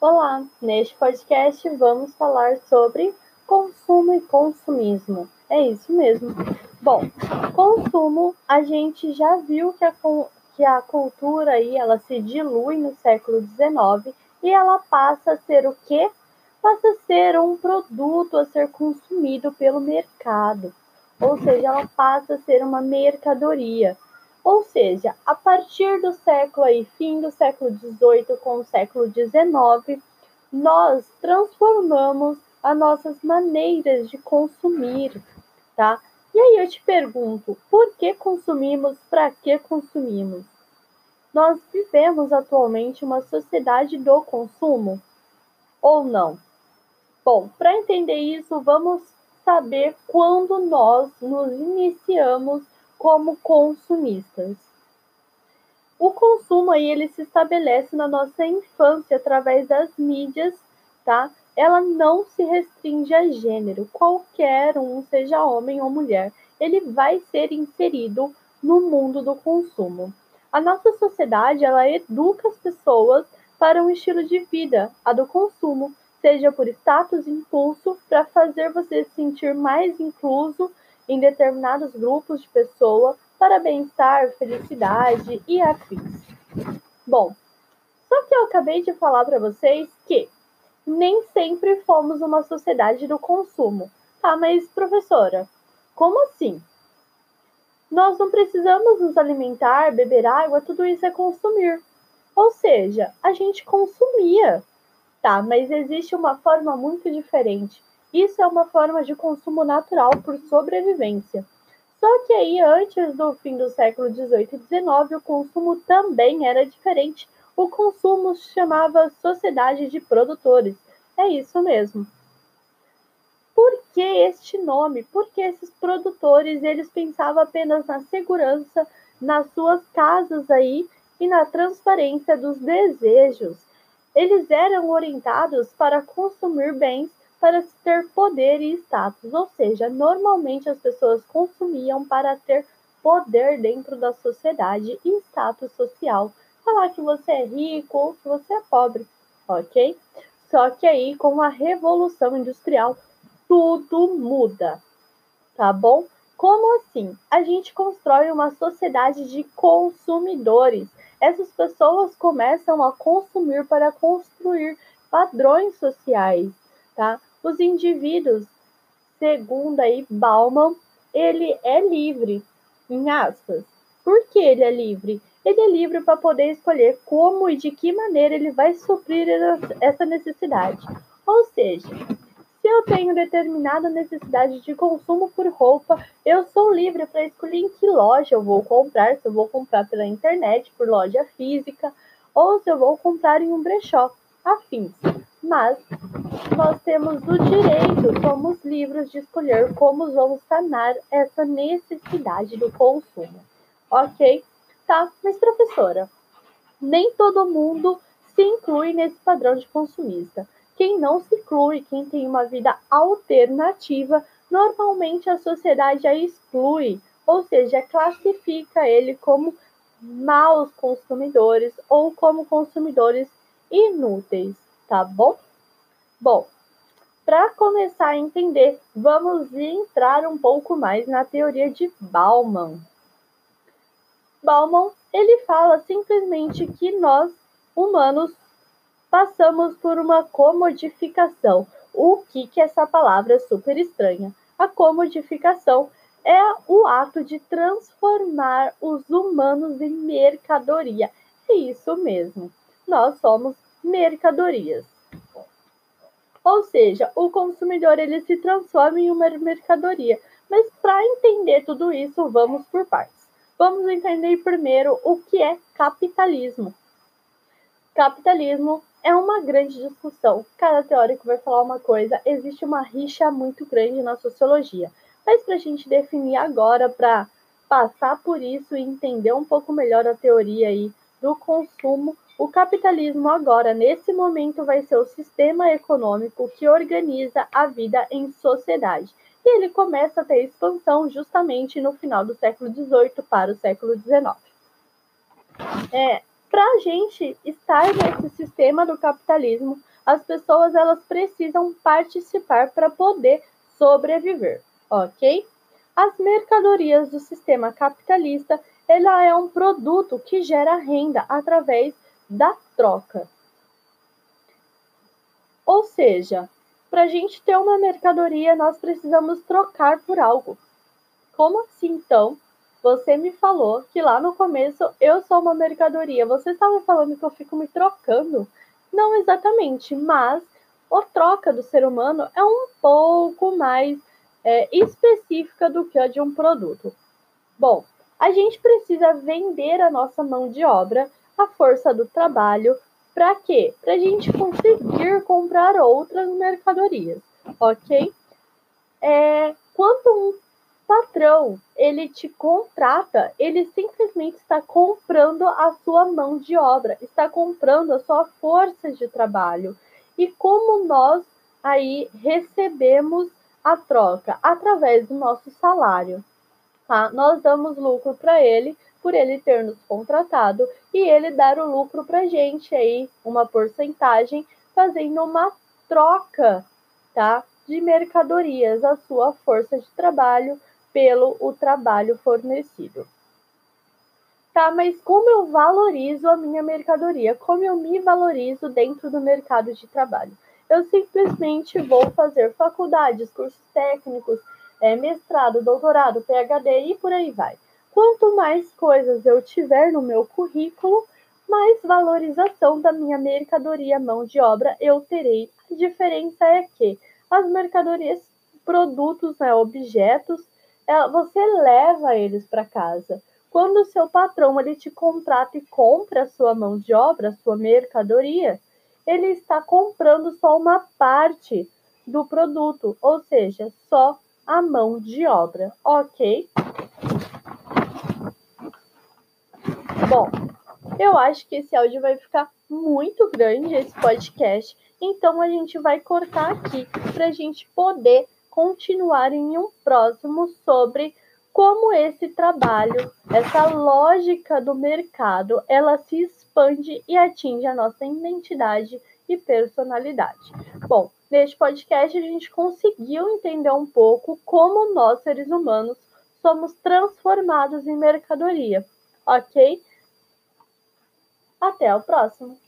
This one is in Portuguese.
Olá, neste podcast vamos falar sobre consumo e consumismo. É isso mesmo. Bom, consumo, a gente já viu que a, que a cultura aí, ela se dilui no século XIX e ela passa a ser o quê? Passa a ser um produto a ser consumido pelo mercado. Ou seja, ela passa a ser uma mercadoria. Ou seja, a partir do século aí, fim do século XVIII com o século XIX, nós transformamos as nossas maneiras de consumir, tá? E aí eu te pergunto, por que consumimos? Para que consumimos? Nós vivemos atualmente uma sociedade do consumo ou não? Bom, para entender isso, vamos saber quando nós nos iniciamos como consumistas. O consumo aí ele se estabelece na nossa infância através das mídias, tá? Ela não se restringe a gênero, qualquer um, seja homem ou mulher, ele vai ser inserido no mundo do consumo. A nossa sociedade, ela educa as pessoas para um estilo de vida, a do consumo, seja por status e impulso, para fazer você se sentir mais incluso em determinados grupos de pessoas para bem-estar, felicidade e afins. Bom, só que eu acabei de falar para vocês que nem sempre fomos uma sociedade do consumo. Tá, mas professora, como assim? Nós não precisamos nos alimentar, beber água, tudo isso é consumir. Ou seja, a gente consumia. Tá, mas existe uma forma muito diferente. Isso é uma forma de consumo natural por sobrevivência. Só que aí, antes do fim do século XVIII e XIX, o consumo também era diferente. O consumo se chamava sociedade de produtores. É isso mesmo. Por que este nome? Porque esses produtores eles pensavam apenas na segurança, nas suas casas aí e na transparência dos desejos. Eles eram orientados para consumir bens para ter poder e status, ou seja, normalmente as pessoas consumiam para ter poder dentro da sociedade e status social. Falar que você é rico ou que você é pobre, ok? Só que aí, com a Revolução Industrial, tudo muda, tá bom? Como assim? A gente constrói uma sociedade de consumidores. Essas pessoas começam a consumir para construir padrões sociais, tá? Os indivíduos, segundo aí Bauman, ele é livre, em aspas. Por que ele é livre? Ele é livre para poder escolher como e de que maneira ele vai suprir essa necessidade. Ou seja, se eu tenho determinada necessidade de consumo por roupa, eu sou livre para escolher em que loja eu vou comprar, se eu vou comprar pela internet, por loja física, ou se eu vou comprar em um brechó, afins mas nós temos o direito, somos livres de escolher como vamos sanar essa necessidade do consumo. Ok? Tá, mas professora, nem todo mundo se inclui nesse padrão de consumista. Quem não se inclui, quem tem uma vida alternativa, normalmente a sociedade a exclui, ou seja, classifica ele como maus consumidores ou como consumidores inúteis tá bom? Bom, para começar a entender, vamos entrar um pouco mais na teoria de Bauman. Bauman, ele fala simplesmente que nós, humanos, passamos por uma comodificação. O que que essa palavra é super estranha? A comodificação é o ato de transformar os humanos em mercadoria. É isso mesmo. Nós somos mercadorias. Ou seja, o consumidor ele se transforma em uma mercadoria. Mas para entender tudo isso, vamos por partes. Vamos entender primeiro o que é capitalismo. Capitalismo é uma grande discussão. Cada teórico vai falar uma coisa. Existe uma rixa muito grande na sociologia. Mas para a gente definir agora, para passar por isso e entender um pouco melhor a teoria aí do consumo, o capitalismo agora, nesse momento, vai ser o sistema econômico que organiza a vida em sociedade. E ele começa a ter expansão justamente no final do século XVIII para o século XIX. É, para a gente estar nesse sistema do capitalismo, As pessoas elas precisam participar para poder sobreviver, ok? As mercadorias do sistema capitalista, ela é um produto que gera renda através da troca. Ou seja, para a gente ter uma mercadoria, nós precisamos trocar por algo. Como assim, então? Você me falou que lá no começo eu sou uma mercadoria. Você estava falando que eu fico me trocando? Não exatamente, mas a troca do ser humano é um pouco mais é, específica do que a de um produto. Bom, a gente precisa vender a nossa mão de obra, a força do trabalho, para quê? Para a gente conseguir comprar outras mercadorias, ok? É, quando um patrão ele te contrata, ele simplesmente está comprando a sua mão de obra, está comprando a sua força de trabalho. E como nós aí recebemos a troca através do nosso salário, tá? Nós damos lucro para ele por ele ter nos contratado e ele dar o lucro para gente aí, uma porcentagem, fazendo uma troca, tá? De mercadorias, a sua força de trabalho pelo o trabalho fornecido. Tá, mas como eu valorizo a minha mercadoria? Como eu me valorizo dentro do mercado de trabalho? Eu simplesmente vou fazer faculdades, cursos técnicos, é, mestrado, doutorado, PhD e por aí vai. Quanto mais coisas eu tiver no meu currículo, mais valorização da minha mercadoria mão de obra eu terei. A diferença é que as mercadorias, produtos, né, objetos, é, você leva eles para casa. Quando o seu patrão ele te contrata e compra a sua mão de obra, a sua mercadoria, ele está comprando só uma parte do produto, ou seja, só a mão de obra, ok? Bom, eu acho que esse áudio vai ficar muito grande, esse podcast, então a gente vai cortar aqui para a gente poder continuar em um próximo sobre como esse trabalho, essa lógica do mercado, ela se expande e atinge a nossa identidade e personalidade. Bom, neste podcast a gente conseguiu entender um pouco como nós, seres humanos, somos transformados em mercadoria, ok? Até o próximo!